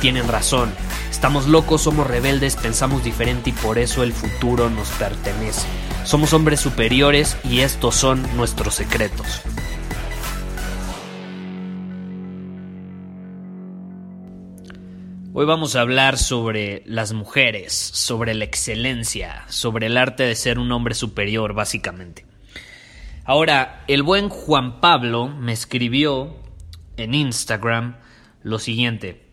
tienen razón. Estamos locos, somos rebeldes, pensamos diferente y por eso el futuro nos pertenece. Somos hombres superiores y estos son nuestros secretos. Hoy vamos a hablar sobre las mujeres, sobre la excelencia, sobre el arte de ser un hombre superior, básicamente. Ahora, el buen Juan Pablo me escribió en Instagram lo siguiente.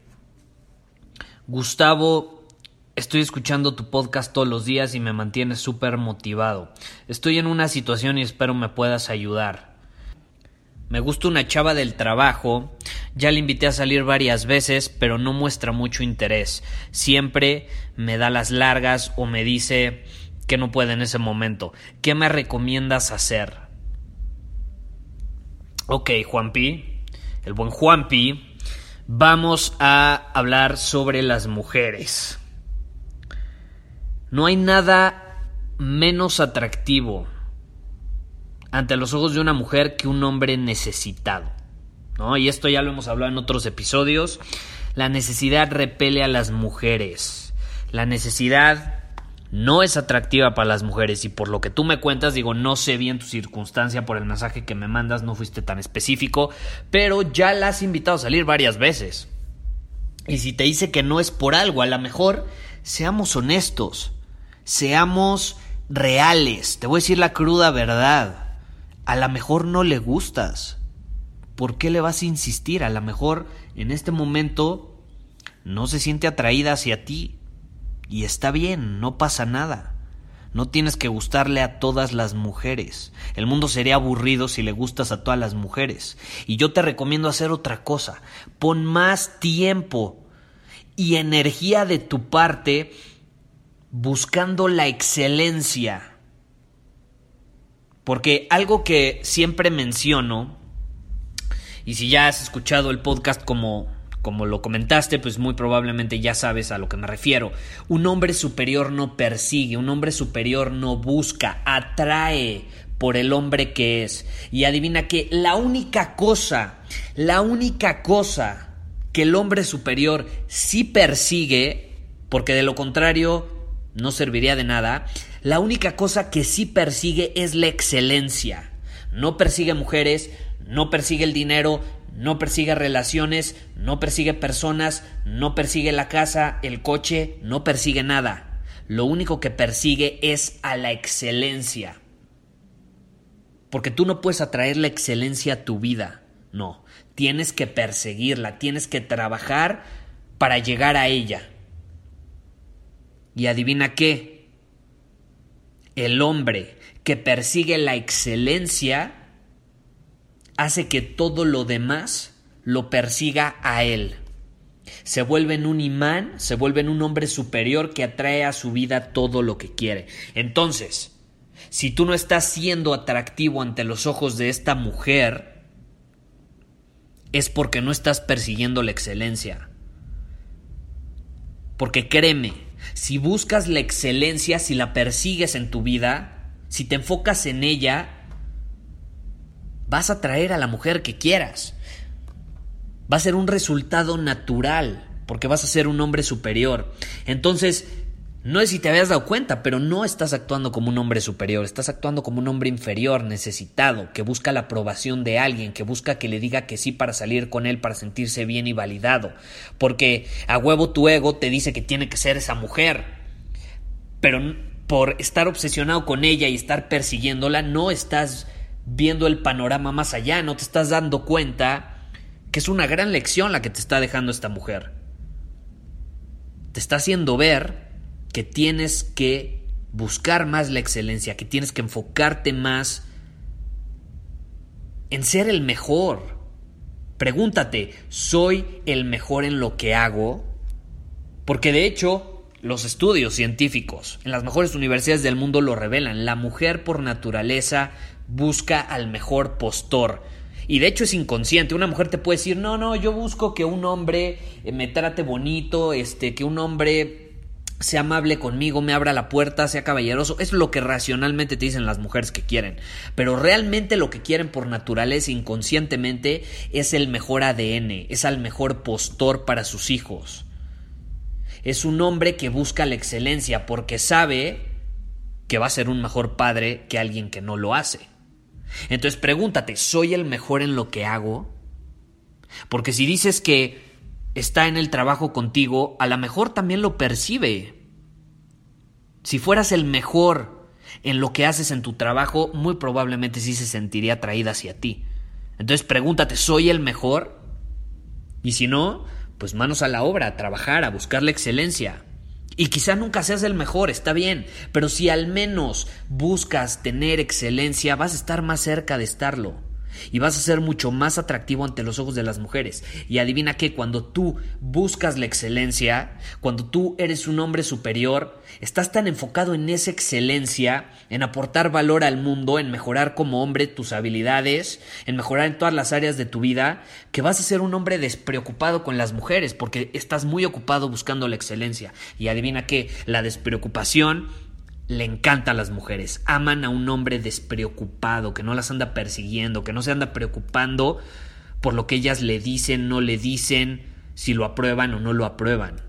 Gustavo, estoy escuchando tu podcast todos los días y me mantiene súper motivado. Estoy en una situación y espero me puedas ayudar. Me gusta una chava del trabajo, ya le invité a salir varias veces, pero no muestra mucho interés. Siempre me da las largas o me dice que no puede en ese momento. ¿Qué me recomiendas hacer? Ok, Juanpi, el buen Juanpi, vamos a hablar sobre las mujeres. No hay nada menos atractivo ante los ojos de una mujer que un hombre necesitado. ¿no? Y esto ya lo hemos hablado en otros episodios. La necesidad repele a las mujeres. La necesidad no es atractiva para las mujeres y por lo que tú me cuentas, digo, no sé bien tu circunstancia por el mensaje que me mandas, no fuiste tan específico, pero ya la has invitado a salir varias veces. Y si te dice que no es por algo, a lo mejor seamos honestos, seamos reales, te voy a decir la cruda verdad a lo mejor no le gustas. ¿Por qué le vas a insistir? A lo mejor en este momento no se siente atraída hacia ti. Y está bien, no pasa nada. No tienes que gustarle a todas las mujeres. El mundo sería aburrido si le gustas a todas las mujeres. Y yo te recomiendo hacer otra cosa. Pon más tiempo y energía de tu parte buscando la excelencia porque algo que siempre menciono, y si ya has escuchado el podcast como, como lo comentaste, pues muy probablemente ya sabes a lo que me refiero. Un hombre superior no persigue, un hombre superior no busca, atrae por el hombre que es. Y adivina que la única cosa, la única cosa que el hombre superior sí persigue, porque de lo contrario no serviría de nada, la única cosa que sí persigue es la excelencia. No persigue mujeres, no persigue el dinero, no persigue relaciones, no persigue personas, no persigue la casa, el coche, no persigue nada. Lo único que persigue es a la excelencia. Porque tú no puedes atraer la excelencia a tu vida. No, tienes que perseguirla, tienes que trabajar para llegar a ella. Y adivina qué, el hombre que persigue la excelencia hace que todo lo demás lo persiga a él. Se vuelve en un imán, se vuelve en un hombre superior que atrae a su vida todo lo que quiere. Entonces, si tú no estás siendo atractivo ante los ojos de esta mujer, es porque no estás persiguiendo la excelencia. Porque créeme, si buscas la excelencia, si la persigues en tu vida, si te enfocas en ella, vas a traer a la mujer que quieras. Va a ser un resultado natural, porque vas a ser un hombre superior. Entonces, no es si te habías dado cuenta, pero no estás actuando como un hombre superior, estás actuando como un hombre inferior, necesitado, que busca la aprobación de alguien, que busca que le diga que sí para salir con él, para sentirse bien y validado. Porque a huevo tu ego te dice que tiene que ser esa mujer. Pero por estar obsesionado con ella y estar persiguiéndola, no estás viendo el panorama más allá, no te estás dando cuenta que es una gran lección la que te está dejando esta mujer. Te está haciendo ver que tienes que buscar más la excelencia, que tienes que enfocarte más en ser el mejor. Pregúntate, ¿soy el mejor en lo que hago? Porque de hecho, los estudios científicos en las mejores universidades del mundo lo revelan. La mujer por naturaleza busca al mejor postor. Y de hecho es inconsciente. Una mujer te puede decir, no, no, yo busco que un hombre eh, me trate bonito, este, que un hombre sea amable conmigo, me abra la puerta, sea caballeroso. Es lo que racionalmente te dicen las mujeres que quieren. Pero realmente lo que quieren por naturaleza, inconscientemente, es el mejor ADN, es al mejor postor para sus hijos. Es un hombre que busca la excelencia porque sabe que va a ser un mejor padre que alguien que no lo hace. Entonces pregúntate, ¿soy el mejor en lo que hago? Porque si dices que está en el trabajo contigo, a lo mejor también lo percibe. Si fueras el mejor en lo que haces en tu trabajo, muy probablemente sí se sentiría atraída hacia ti. Entonces pregúntate, ¿soy el mejor? Y si no, pues manos a la obra, a trabajar, a buscar la excelencia. Y quizá nunca seas el mejor, está bien, pero si al menos buscas tener excelencia, vas a estar más cerca de estarlo y vas a ser mucho más atractivo ante los ojos de las mujeres. Y adivina que cuando tú buscas la excelencia, cuando tú eres un hombre superior, estás tan enfocado en esa excelencia, en aportar valor al mundo, en mejorar como hombre tus habilidades, en mejorar en todas las áreas de tu vida, que vas a ser un hombre despreocupado con las mujeres, porque estás muy ocupado buscando la excelencia. Y adivina que la despreocupación le encanta a las mujeres. Aman a un hombre despreocupado, que no las anda persiguiendo, que no se anda preocupando por lo que ellas le dicen, no le dicen, si lo aprueban o no lo aprueban.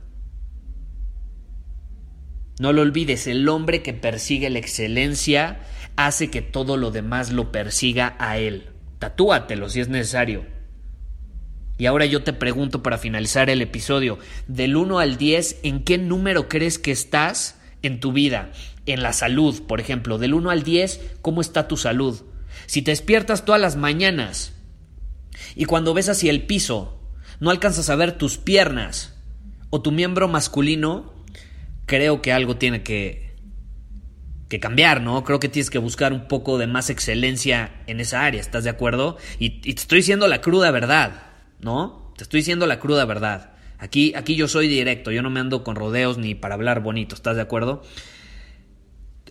No lo olvides, el hombre que persigue la excelencia hace que todo lo demás lo persiga a él. Tatúatelo si es necesario. Y ahora yo te pregunto para finalizar el episodio, del 1 al 10, ¿en qué número crees que estás en tu vida? en la salud, por ejemplo, del 1 al 10, ¿cómo está tu salud? Si te despiertas todas las mañanas y cuando ves hacia el piso no alcanzas a ver tus piernas o tu miembro masculino, creo que algo tiene que, que cambiar, ¿no? Creo que tienes que buscar un poco de más excelencia en esa área, ¿estás de acuerdo? Y, y te estoy diciendo la cruda verdad, ¿no? Te estoy diciendo la cruda verdad. Aquí, aquí yo soy directo, yo no me ando con rodeos ni para hablar bonito, ¿estás de acuerdo?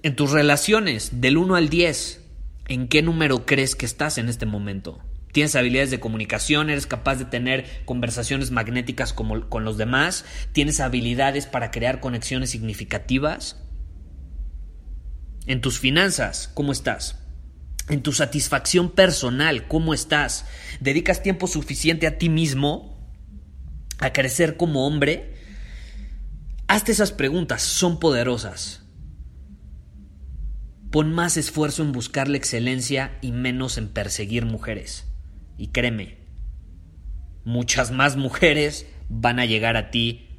En tus relaciones, del 1 al 10, ¿en qué número crees que estás en este momento? ¿Tienes habilidades de comunicación? ¿Eres capaz de tener conversaciones magnéticas como con los demás? ¿Tienes habilidades para crear conexiones significativas? En tus finanzas, ¿cómo estás? En tu satisfacción personal, ¿cómo estás? ¿Dedicas tiempo suficiente a ti mismo? ¿A crecer como hombre? Hazte esas preguntas, son poderosas. Pon más esfuerzo en buscar la excelencia y menos en perseguir mujeres. Y créeme, muchas más mujeres van a llegar a ti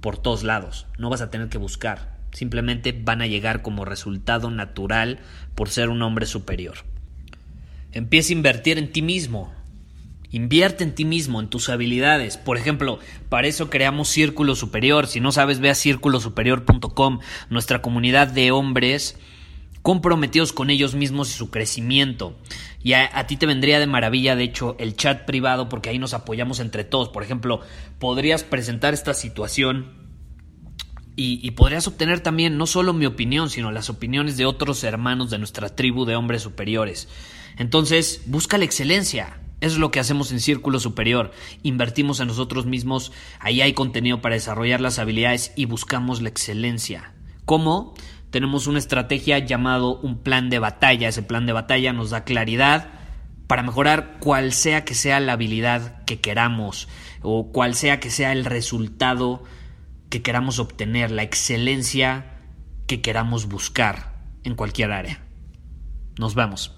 por todos lados. No vas a tener que buscar. Simplemente van a llegar como resultado natural por ser un hombre superior. Empieza a invertir en ti mismo. Invierte en ti mismo, en tus habilidades. Por ejemplo, para eso creamos Círculo Superior. Si no sabes, ve a círculosuperior.com, nuestra comunidad de hombres comprometidos con ellos mismos y su crecimiento. Y a, ti te vendría de maravilla, de hecho, el chat privado, porque ahí nos apoyamos entre todos. Por ejemplo, podrías presentar esta situación y, y, podrías obtener también no solo mi opinión, sino las opiniones de otros hermanos de nuestra tribu de hombres superiores. Entonces, busca la excelencia. Es lo que hacemos en Círculo Superior. Invertimos en nosotros mismos, ahí hay contenido para desarrollar las habilidades y buscamos la excelencia. ¿Cómo? tenemos una estrategia llamado un plan de batalla. Ese plan de batalla nos da claridad para mejorar cual sea que sea la habilidad que queramos o cual sea que sea el resultado que queramos obtener, la excelencia que queramos buscar en cualquier área. Nos vemos.